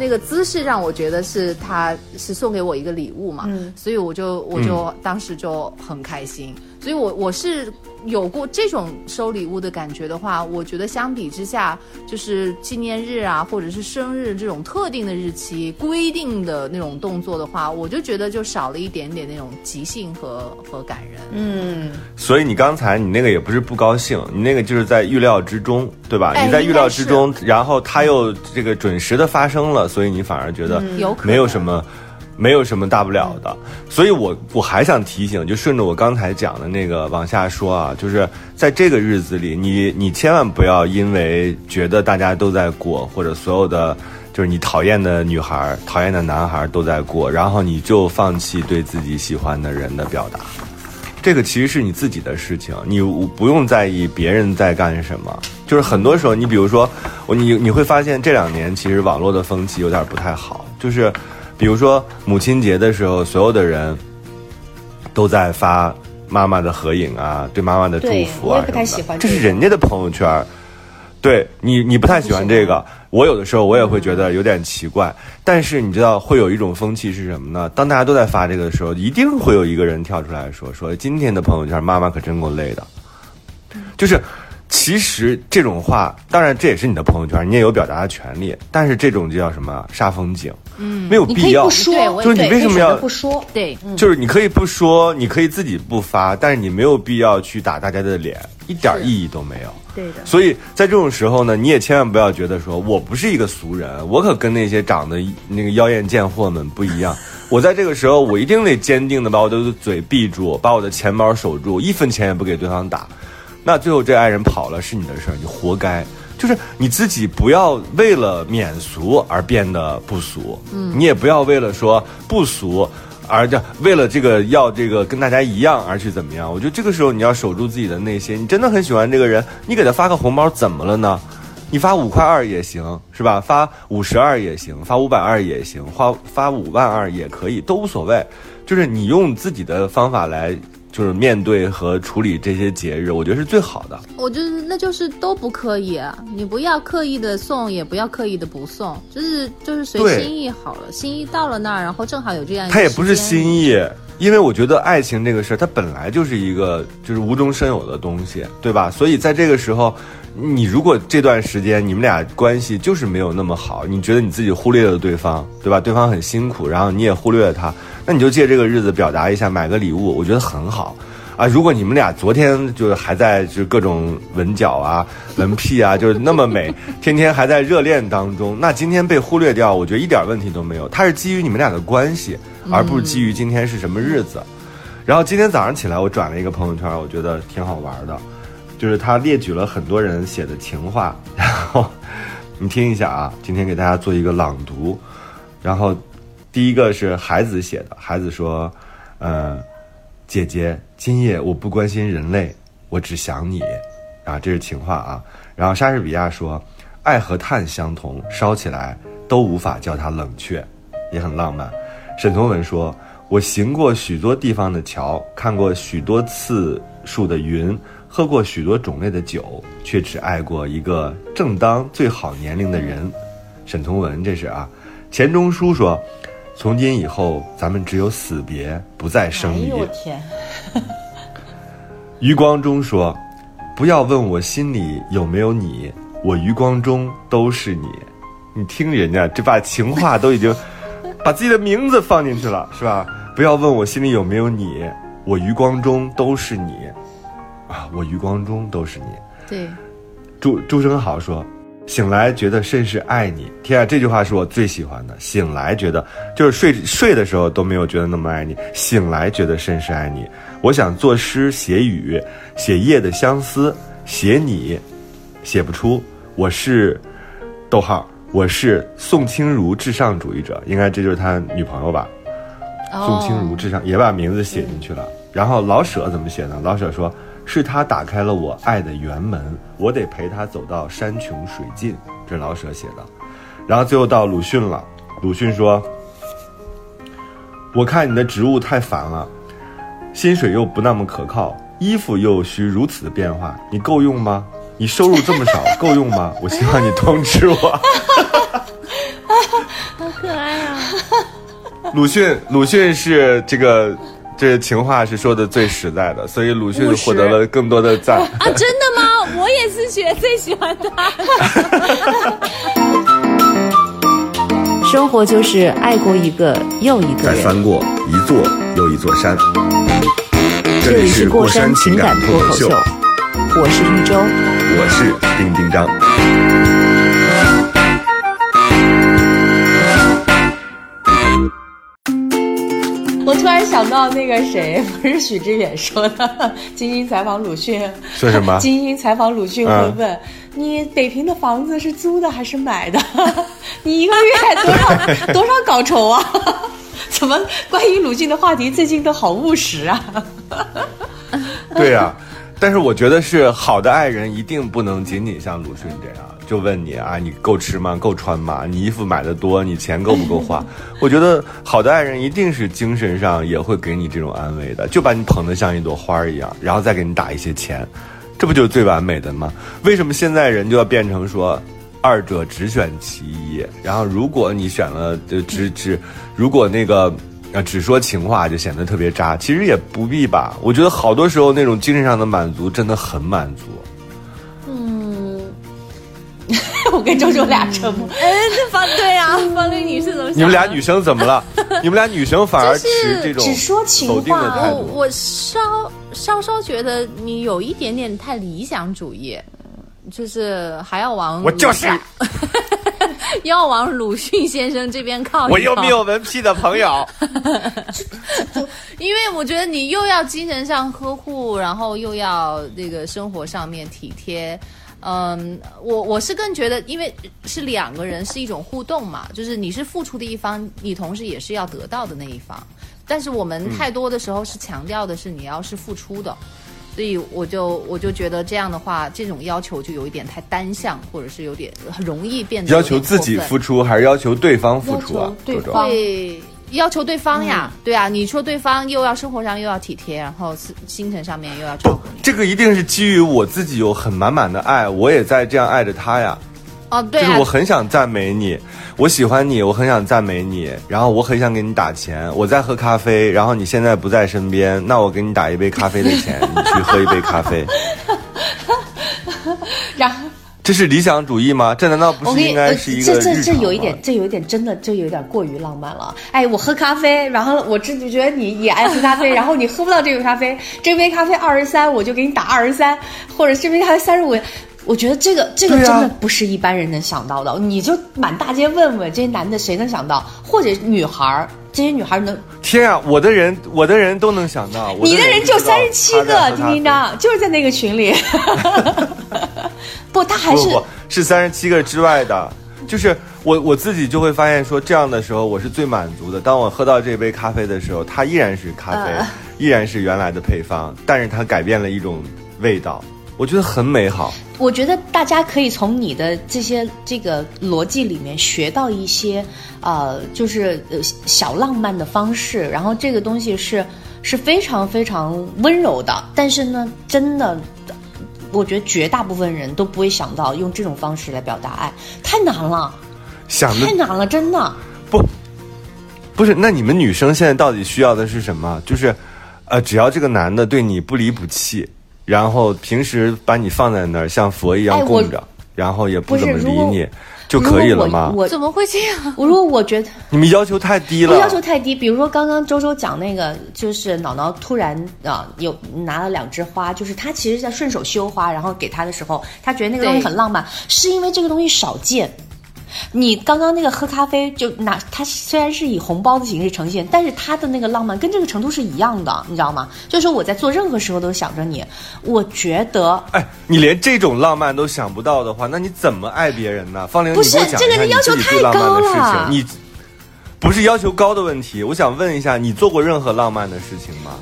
那个姿势让我觉得是他是送给我一个礼物嘛，所以我就我就当时就很开心。所以我我是有过这种收礼物的感觉的话，我觉得相比之下，就是纪念日啊，或者是生日这种特定的日期规定的那种动作的话，我就觉得就少了一点点那种即兴和和感人。嗯，所以你刚才你那个也不是不高兴，你那个就是在预料之中，对吧？哎你在预料之中，然后他又这个准时的发生了，所以你反而觉得有没有什么。没有什么大不了的，所以我我还想提醒，就顺着我刚才讲的那个往下说啊，就是在这个日子里，你你千万不要因为觉得大家都在过，或者所有的就是你讨厌的女孩、讨厌的男孩都在过，然后你就放弃对自己喜欢的人的表达。这个其实是你自己的事情，你不用在意别人在干什么。就是很多时候，你比如说，我你你会发现这两年其实网络的风气有点不太好，就是比如说母亲节的时候，所有的人都在发妈妈的合影啊，对妈妈的祝福啊这喜欢这个是人家的朋友圈。对你，你不太喜欢这个，我有的时候我也会觉得有点奇怪。但是你知道会有一种风气是什么呢？当大家都在发这个的时候，一定会有一个人跳出来说：“说今天的朋友圈，妈妈可真够累的。”就是，其实这种话，当然这也是你的朋友圈，你也有表达的权利。但是这种就叫什么煞风景，嗯，没有你可必要。以不说，就是你为什么要不说？对，就是你可以不说，你可以自己不发，但是你没有必要去打大家的脸，一点意义都没有。对的。所以在这种时候呢，你也千万不要觉得说我不是一个俗人，我可跟那些长得那个妖艳贱货们不一样。我在这个时候，我一定得坚定的把我的嘴闭住，把我的钱包守住，一分钱也不给对方打。那最后这爱人跑了是你的事儿，你活该。就是你自己不要为了免俗而变得不俗，嗯，你也不要为了说不俗而这为了这个要这个跟大家一样而去怎么样？我觉得这个时候你要守住自己的内心。你真的很喜欢这个人，你给他发个红包怎么了呢？你发五块二也行，是吧？发五十二也行，发五百二也行，发发五万二也可以，都无所谓。就是你用自己的方法来，就是面对和处理这些节日，我觉得是最好的。我觉得那就是都不刻意啊！你不要刻意的送，也不要刻意的不送，就是就是随心意好了。心意到了那儿，然后正好有这样一个它也不是心意，因为我觉得爱情这个事儿，它本来就是一个就是无中生有的东西，对吧？所以在这个时候，你如果这段时间你们俩关系就是没有那么好，你觉得你自己忽略了对方，对吧？对方很辛苦，然后你也忽略了他，那你就借这个日子表达一下，买个礼物，我觉得很好。啊，如果你们俩昨天就是还在就是各种吻脚啊、闻屁啊，就是那么美，天天还在热恋当中，那今天被忽略掉，我觉得一点问题都没有。它是基于你们俩的关系，而不是基于今天是什么日子。然后今天早上起来，我转了一个朋友圈，我觉得挺好玩的，就是他列举了很多人写的情话，然后你听一下啊，今天给大家做一个朗读。然后第一个是孩子写的，孩子说，呃。姐姐，今夜我不关心人类，我只想你，啊，这是情话啊。然后莎士比亚说，爱和炭相同，烧起来都无法叫它冷却，也很浪漫。沈从文说，我行过许多地方的桥，看过许多次数的云，喝过许多种类的酒，却只爱过一个正当最好年龄的人。沈从文这是啊。钱钟书说。从今以后，咱们只有死别，不再生离。哎呦天！余光中说：“不要问我心里有没有你，我余光中都是你。”你听人家这把情话都已经把自己的名字放进去了，是吧？不要问我心里有没有你，我余光中都是你。啊，我余光中都是你。对，朱朱生豪说。醒来觉得甚是爱你，天啊！这句话是我最喜欢的。醒来觉得就是睡睡的时候都没有觉得那么爱你，醒来觉得甚是爱你。我想作诗写雨，写夜的相思，写你，写不出。我是，逗号，我是宋清如至上主义者，应该这就是他女朋友吧？宋清如至上也把名字写进去了。然后老舍怎么写呢？老舍说。是他打开了我爱的园门，我得陪他走到山穷水尽。这是老舍写的。然后最后到鲁迅了，鲁迅说：“我看你的职务太烦了，薪水又不那么可靠，衣服又需如此的变化，你够用吗？你收入这么少，够用吗？我希望你通知我。”好可爱啊！鲁迅，鲁迅是这个。这情话是说的最实在的，所以鲁迅获得了更多的赞。啊，真的吗？我也是学最喜欢他。生活就是爱过一个又一个人。再翻过一座又一座山。这里是过山情感脱口秀，我是玉州。我是丁丁张。我突然想到那个谁，不是许知远说的，金星采访鲁迅，说什么 金星采访鲁迅会嗯问、你北平的房子是租的还是买的？你一个月多少多少稿酬啊？怎么关于鲁迅的话题最近都好务实啊？对呀、但是我觉得是好的爱人一定不能仅仅像鲁迅这样，就问你啊，你够吃吗？够穿吗？你衣服买的多，你钱够不够花？我觉得好的爱人一定是精神上也会给你这种安慰的，就把你捧得像一朵花一样，然后再给你打一些钱，这不就是最完美的吗？为什么现在人就要变成说？二者只选其一，然后如果你选了呃只只，如果那个呃只说情话就显得特别渣，其实也不必吧。我觉得好多时候那种精神上的满足真的很满足。我跟周周俩沉默。哎，这方对啊，方律女士怎么？你们俩女生怎么了？你们俩女生反而持这种只说情话否定的态度。我我稍稍稍觉得你有一点点太理想主义，就是还要往我就是 要往鲁迅先生这边靠靠。我又没有文批的朋友，因为我觉得你又要精神上呵护，然后又要这个生活上面体贴。嗯，我我是更觉得，因为是两个人是一种互动嘛，就是你是付出的一方，你同时也是要得到的那一方。但是我们太多的时候是强调的是你要是付出的，所以我就我就觉得这样的话，这种要求就有一点太单向，或者是有点很容易变得要求自己付出还是要求对方付出啊？对方会要求对方呀，对啊，你说对方又要生活上又要体贴，然后心心神上面又要照顾你，，这个一定是基于我自己有很满满的爱，我也在这样爱着他呀。哦，对啊就是我，很想赞美你，我喜欢你，我很想赞美你，然后我很想给你打钱。我在喝咖啡，然后你现在不在身边，那我给你打一杯咖啡的钱，你去喝一杯咖啡。这是理想主义吗？这难道不是应该呃是一个这这日常吗这有一点，这有一点真的，这有点过于浪漫了。哎，我喝咖啡，然后我这就觉得你也爱喝咖啡，然后你喝不到这杯咖啡，这杯咖啡二十三，我就给你打二十三，或者这杯咖啡三十五。我觉得这个这个真的不是一般人能想到的，你就满大街问问这些男的谁能想到，或者女孩儿，这些女孩儿能，天啊，我的人，我的人都能想到，我你的人就三十七个，丁丁章就是在那个群里，不，他还是不是三十七个之外的，就是我我自己就会发现说，这样的时候我是最满足的。当我喝到这杯咖啡的时候，它依然是咖啡，呃依然是原来的配方，但是它改变了一种味道，我觉得很美好。我觉得大家可以从你的这些这个逻辑里面学到一些，呃，就是呃小浪漫的方式，然后这个东西是是非常非常温柔的，但是呢，真的。我觉得绝大部分人都不会想到用这种方式来表达爱，太难了，想的太难了，真的。不不是，那你们女生现在到底需要的是什么？就是，呃，只要这个男的对你不离不弃，然后平时把你放在那儿，像佛一样供着，然后也不怎么理你，就可以了吗如？果我怎么会这样？我如果我觉得你们要求太低了，要求太低，比如说刚刚周周讲那个，就是脑脑突然啊有拿了两枝花，就是他其实在顺手修花，然后给他的时候，他觉得那个东西很浪漫，是因为这个东西少见。你刚刚那个喝咖啡，就拿它虽然是以红包的形式呈现，但是它的那个浪漫跟这个程度是一样的，你知道吗？就是说我在做任何时候都想着你，我觉得哎，你连这种浪漫都想不到的话，那你怎么爱别人呢？方玲，不是这个人要求太高了情。你不是要求高的问题，我想问一下，你做过任何浪漫的事情吗？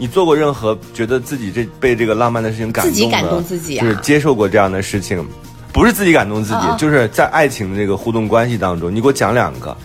你做过任何觉得自己这被这个浪漫的事情感动的自己感动自己啊就是接受过这样的事情，不是自己感动自己，就是在爱情的这个互动关系当中，你给我讲两个。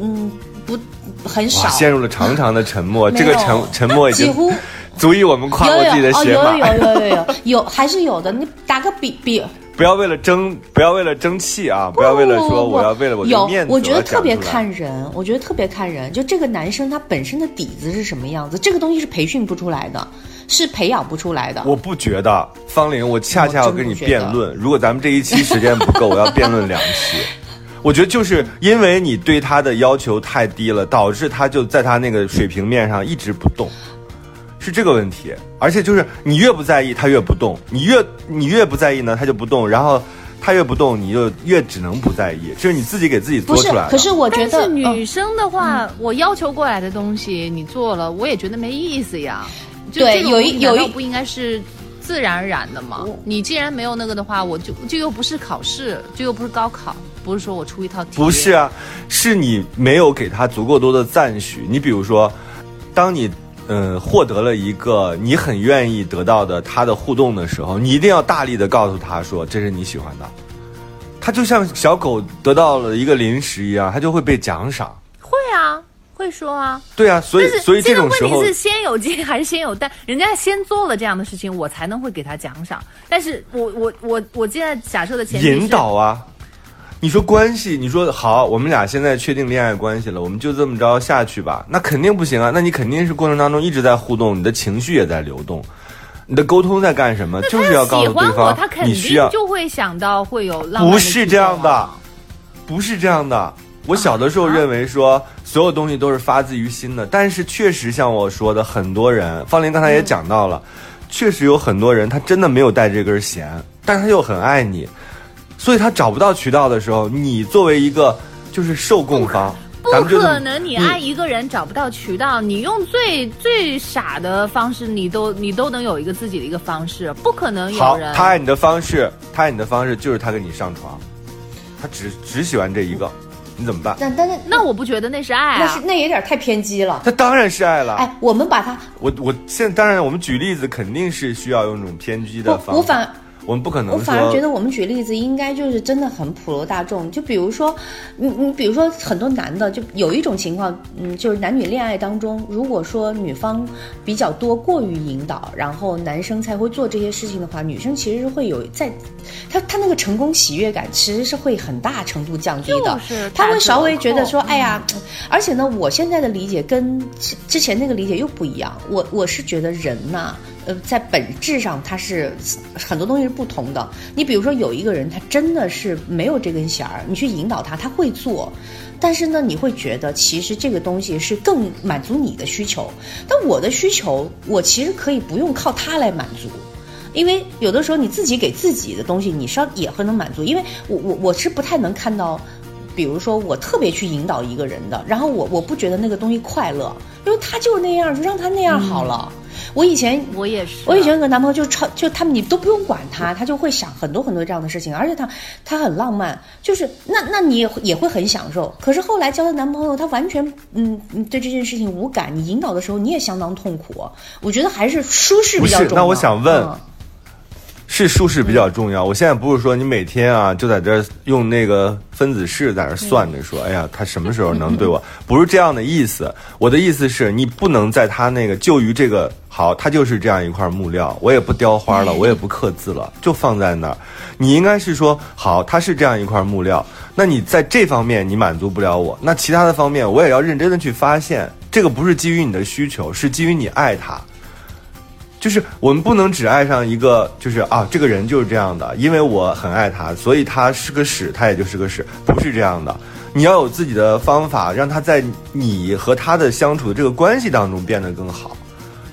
嗯不很，少，陷入了长长的沉默，这个沉沉默已经几乎足以我们夸过自己的有鞋码。有哦有有有有有有还是有的。你打个比比不要为了争，不要为了争气啊！不要为了说我要为了我的有面子，我觉得特别看人，我觉得特别看人。就这个男生他本身的底子是什么样子，这个东西是培训不出来的，是培养不出来的。我不觉得，方玲，我恰恰要跟你辩论。如果咱们这一期时间不够，我要辩论两期。我觉得就是因为你对他的要求太低了，导致他就在他那个水平面上一直不动，是这个问题。而且就是你越不在意，他越不动；你越你越不在意呢，他就不动。然后他越不动，你就越只能不在意，这是你自己给自己做出来的。，可是我觉得嗯女生的话，我要求过来的东西你做了，我也觉得没意思呀。就对有一有一不应该是自然而然的吗？你既然没有那个的话，我就就又不是考试，就又不是高考，不是说我出一套题。不是啊，是你没有给他足够多的赞许。你比如说，当你嗯、呃获得了一个你很愿意得到的他的互动的时候，你一定要大力的告诉他说这是你喜欢的。他就像小狗得到了一个零食一样，他就会被奖赏。会啊，会说啊。对啊，所以所以这个种时候问题是先有鸡还是先有蛋？人家先做了这样的事情，我才能会给他奖赏。但是我我我我现在假设的前提引导啊。你说关系，你说好，我们俩现在确定恋爱关系了，我们就这么着下去吧？那肯定不行啊！那你肯定是过程当中一直在互动，你的情绪也在流动，你的沟通在干什么？就是要告诉对方他肯你需要，定就会想到会有浪漫不是这样的不是这样的。我小的时候认为说所有东西都是发自于心的，但是确实像我说的，很多人，方林刚才也讲到了，确实有很多人他真的没有带这根弦，但是他又很爱你，所以他找不到渠道的时候，你作为一个就是受供方，不可能，你爱一个人找不到渠道，你用最最傻的方式，你都你都能有一个自己的一个方式，不可能有。他爱你的方式，他爱你的方式就是他跟你上床，他只只喜欢这一个，你怎么办？但但是那我不觉得那是爱啊那是，那有点太偏激了。他当然是爱了。哎，我们把它我我现在当然，我们举例子肯定是需要用这种偏激的方法。我反我们不可能，我反而觉得我们举例子应该就是真的很普罗大众，就比如说，你你比如说很多男的，就有一种情况，嗯，就是男女恋爱当中，如果说女方比较多过于引导，然后男生才会做这些事情的话，女生其实是会有在，他他那个成功喜悦感其实是会很大程度降低的，就是他会稍微觉得说，哎呀，而且呢，我现在的理解跟之之前那个理解又不一样，我我是觉得人呐、呃，在本质上它是很多东西是不同的。你比如说有一个人，他真的是没有这根弦儿，你去引导他，他会做。但是呢，你会觉得其实这个东西是更满足你的需求，但我的需求，我其实可以不用靠他来满足。因为有的时候你自己给自己的东西，你稍也会能满足。因为我我我是不太能看到，比如说我特别去引导一个人的，然后我我不觉得那个东西快乐，因为他就是那样，就让他那样好了。我以前我也是。我以前有个男朋友就超就他们你都不用管他，他就会想很多很多这样的事情，而且他他很浪漫，就是那那你也会也会很享受。可是后来交的男朋友他完全嗯嗯对这件事情无感，你引导的时候你也相当痛苦。我觉得还是舒适比较重要。不是那我想问嗯是舒适比较重要。我现在不是说你每天啊就在这儿用那个分子式在那儿算着说，哎呀，他什么时候能对我？不是这样的意思。我的意思是你不能在他那个就于这个好，他就是这样一块木料，我也不雕花了，我也不刻字了，就放在那儿。你应该是说，好，他是这样一块木料，那你在这方面你满足不了我，那其他的方面我也要认真的去发现。这个不是基于你的需求，是基于你爱他。就是我们不能只爱上一个，就是啊，这个人就是这样的，因为我很爱他，所以他是个屎，他也就是个屎，不是这样的。你要有自己的方法，让他在你和他的相处的这个关系当中变得更好，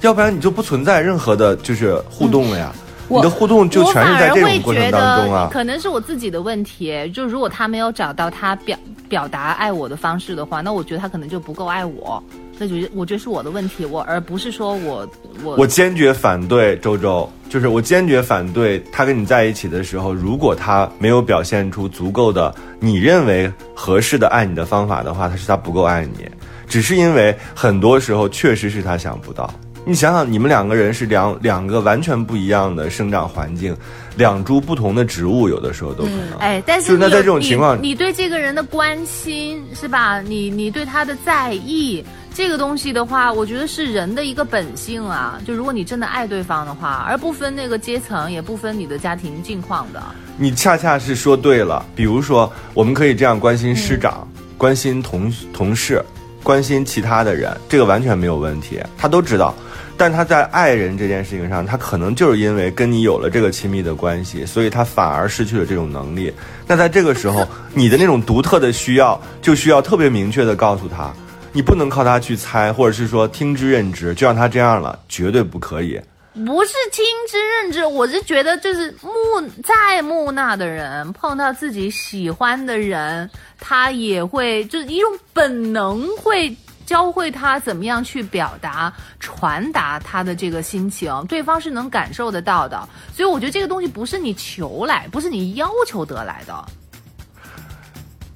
要不然你就不存在任何的就是互动了呀。你的互动就全是在这种过程当中啊。可能是我自己的问题。就如果他没有找到他表表达爱我的方式的话，那我觉得他可能就不够爱我。那就我觉得是我的问题，我而不是说我我我坚决反对周周，就是我坚决反对他跟你在一起的时候，如果他没有表现出足够的你认为合适的爱你的方法的话，他是他不够爱你，只是因为很多时候确实是他想不到。你想想，你们两个人是两两个完全不一样的生长环境，两株不同的植物，有的时候都可能。哎，但是是那在这种情况你，你对这个人的关心是吧？你你对他的在意，这个东西的话，我觉得是人的一个本性啊。就如果你真的爱对方的话，而不分那个阶层，也不分你的家庭境况的。你恰恰是说对了。比如说，我们可以这样关心师长，关心同同事，关心其他的人，这个完全没有问题，他都知道。但他在爱人这件事情上，他可能就是因为跟你有了这个亲密的关系，所以他反而失去了这种能力。那在这个时候，你的那种独特的需要，就需要特别明确的告诉他，你不能靠他去猜，或者是说听之任之，就让他这样了，绝对不可以。不是听之任之，我是觉得就是木再木讷的人碰到自己喜欢的人，他也会就是一种本能会教会他怎么样去表达、传达他的这个心情，对方是能感受得到的。所以我觉得这个东西不是你求来，不是你要求得来的，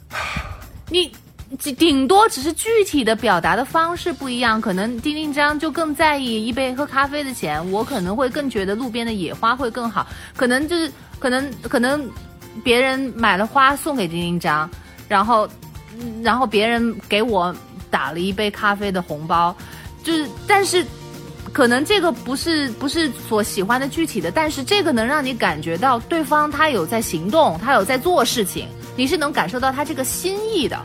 你。顶顶多只是具体的表达的方式不一样，可能丁丁张就更在意一杯喝咖啡的钱，我可能会更觉得路边的野花会更好，可能就是可能可能别人买了花送给丁丁张，然后嗯然后别人给我打了一杯咖啡的红包，就是但是。可能这个不是不是所喜欢的具体的，但是这个能让你感觉到对方他有在行动，他有在做事情，你是能感受到他这个心意的。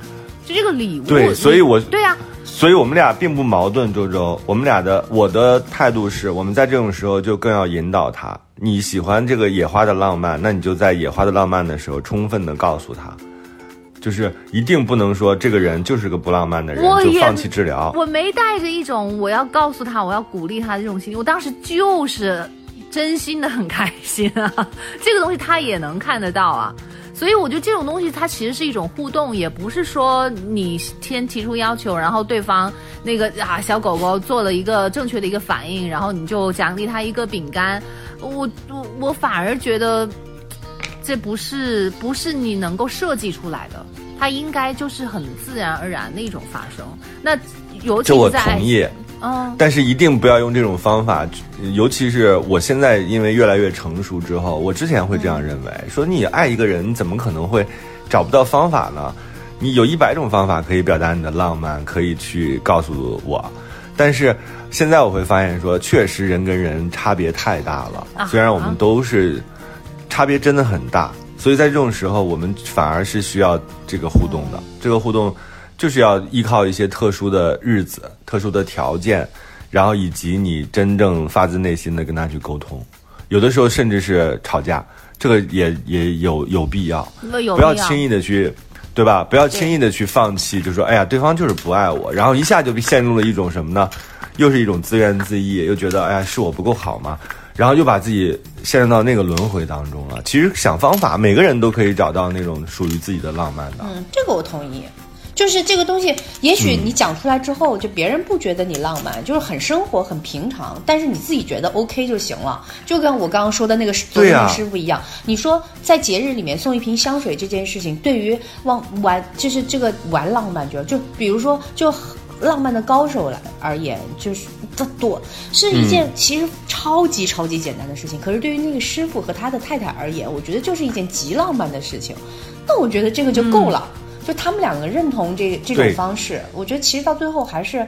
就这个礼物，对所以我对呀、所以我们俩并不矛盾，周周。我们俩的我的态度是，我们在这种时候就更要引导他。你喜欢这个野花的浪漫，那你就在野花的浪漫的时候，充分的告诉他，就是一定不能说这个人就是个不浪漫的人，就放弃治疗。我没带着一种我要告诉他，我要鼓励他的这种心情，我当时就是真心的很开心啊。这个东西他也能看得到啊。所以我觉得这种东西它其实是一种互动，也不是说你先提出要求，然后对方那个啊小狗狗做了一个正确的一个反应，然后你就奖励它一个饼干。我我我反而觉得这不是不是你能够设计出来的，它应该就是很自然而然的一种发生。那尤其这我在同意，嗯，但是一定不要用这种方法，尤其是我现在因为越来越成熟之后，我之前会这样认为，说你爱一个人，你怎么可能会找不到方法呢？你有一百种方法可以表达你的浪漫，可以去告诉我，但是现在我会发现说，确实人跟人差别太大了，啊。虽然我们都是差别真的很大，所以在这种时候，我们反而是需要这个互动的。这个互动就是要依靠一些特殊的日子、特殊的条件，然后以及你真正发自内心的跟他去沟通。有的时候甚至是吵架，这个也也有有必要，不要轻易的去。对吧？不要轻易的去放弃，就说哎呀，对方就是不爱我，然后一下就陷入了一种什么呢？又是一种自怨自艾，又觉得哎呀是我不够好吗？然后又把自己陷入到那个轮回当中了。其实想方法，每个人都可以找到那种属于自己的浪漫的。嗯，这个我同意。就是这个东西，也许你讲出来之后，就别人不觉得你浪漫，就是很生活、很平常，但是你自己觉得 OK 就行了。就跟我刚刚说的那个昨天对呀的师傅一样，你说在节日里面送一瓶香水这件事情，对于玩玩就是这个玩浪漫，就就比如说就。浪漫的高手来而言，就是这多是一件其实超级超级简单的事情。可是对于那个师傅和他的太太而言，我觉得就是一件极浪漫的事情。那我觉得这个就够了。就他们两个认同这这种方式，我觉得其实到最后还是，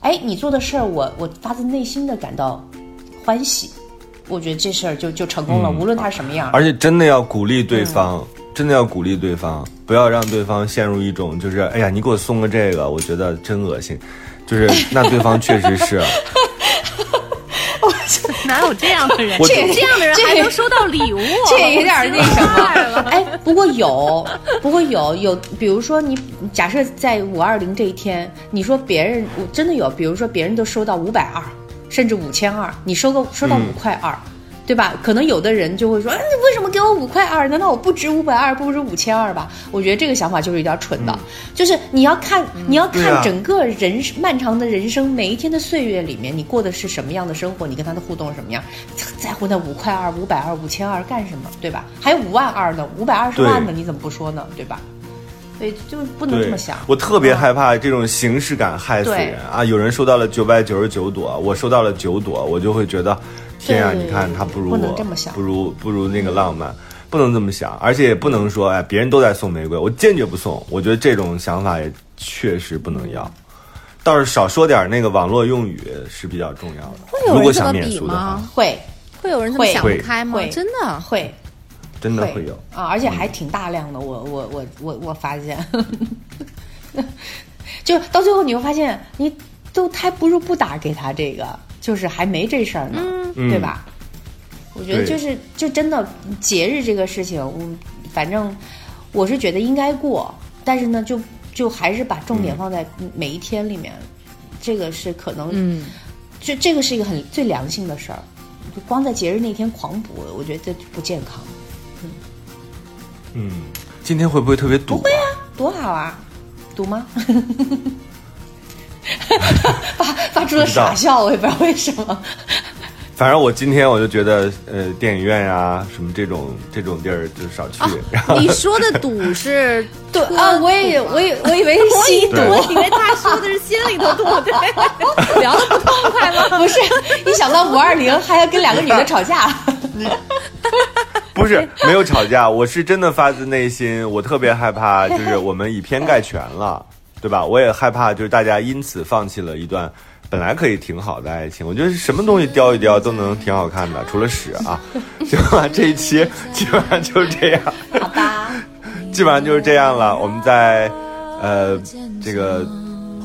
哎，你做的事儿，我我发自内心的感到欢喜，我觉得这事儿就就成功了，无论他什么样。而且真的要鼓励对方，真的要鼓励对方，不要让对方陷入一种就是哎呀，你给我送个这个，我觉得真恶心。就是那对方确实是，哪有这样的人？我这这样的人这还能收到礼物，这也 有点那什么了。哎，不过有，不过有有，比如说你假设在五二零这一天，你说别人我真的有，比如说别人都收到五百二，甚至五千二，你收个收到五块二。对吧？可能有的人就会说，哎，你为什么给我五块二？难道我不值五百二，不值五千二吧？我觉得这个想法就是有点蠢的。就是你要看，你要看整个人漫长的人生，每一天的岁月里面，你过的是什么样的生活，你跟他的互动是什么样，在乎那五块二、五百二、五千二干什么？对吧？还有五万二呢，五百二十万呢，你怎么不说呢？对吧？对，就是不能这么想。，我特别嗯害怕这种形式感害死人啊！有人收到了九百九十九朵，我收到了九朵，我就会觉得，天啊！你看他不如不我，能这么想不如不如那个浪漫，不能这么想，而且也不能说，哎，别人都在送玫瑰，我坚决不送。我觉得这种想法也确实不能要。倒是少说点那个网络用语是比较重要的。会有如果人这么比吗，？会会有人这么会想不开吗？真的？会真的会有。啊，而且还挺大量的。我我我我我发现，就到最后你会发现，你都还不如不打给他这个，就是还没这事儿呢，嗯对吧？我觉得就是就真的节日这个事情，我反正我是觉得应该过，但是呢，就就还是把重嗯点放在每一天里面，这个是可能，嗯，这这个是一个很最良性的事儿。就光在节日那天狂补，我觉得这不健康。嗯，嗯今天会不会特别堵、啊？多好啊，堵吗？发发出了傻笑，我也不知道为什么。反正我今天我就觉得，呃，电影院呀、什么这种这种地儿就少去。然后你说的赌是 对啊，我也我也我以为是吸毒，我以为他说的是心里头赌，对，聊的不痛快吗？不是一想到五二零还要跟两个女的吵架，不是没有吵架，我是真的发自内心，我特别害怕，就是我们以偏概全了，对吧？我也害怕，就是大家因此放弃了一段本来可以挺好的爱情。我觉得什么东西雕一雕都能挺好看的，除了屎啊。行吧，这一期基本上就是这样，好吧？基本上就是这样了。我们在呃这个。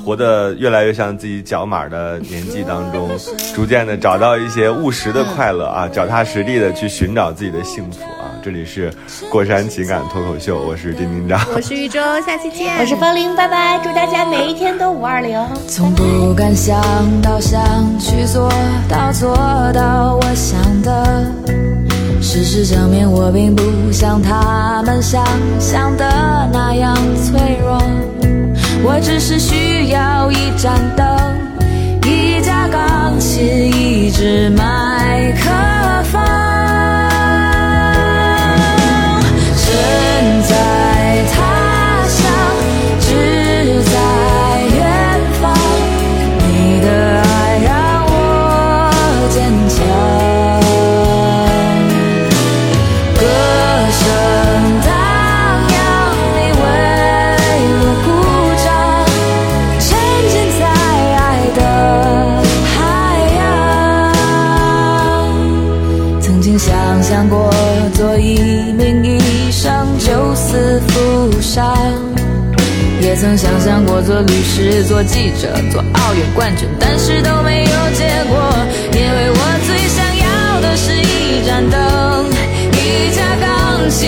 活得越来越像自己脚码的年纪当中，逐渐的找到一些务实的快乐啊，脚踏实地的去寻找自己的幸福啊。这里是过山情感脱口秀，我是丁丁张。我是玉州，下期见。我是风铃，拜拜！祝大家每一天都五二零。从不敢想到想去做到做到我想的，事实证明我并不像他们想象的那样脆弱，我只是需要一盏灯，一架钢琴，一支麦律师、做记者、做奥运冠军，但是都没有结果，因为我最想要的是一盏灯，一架钢琴，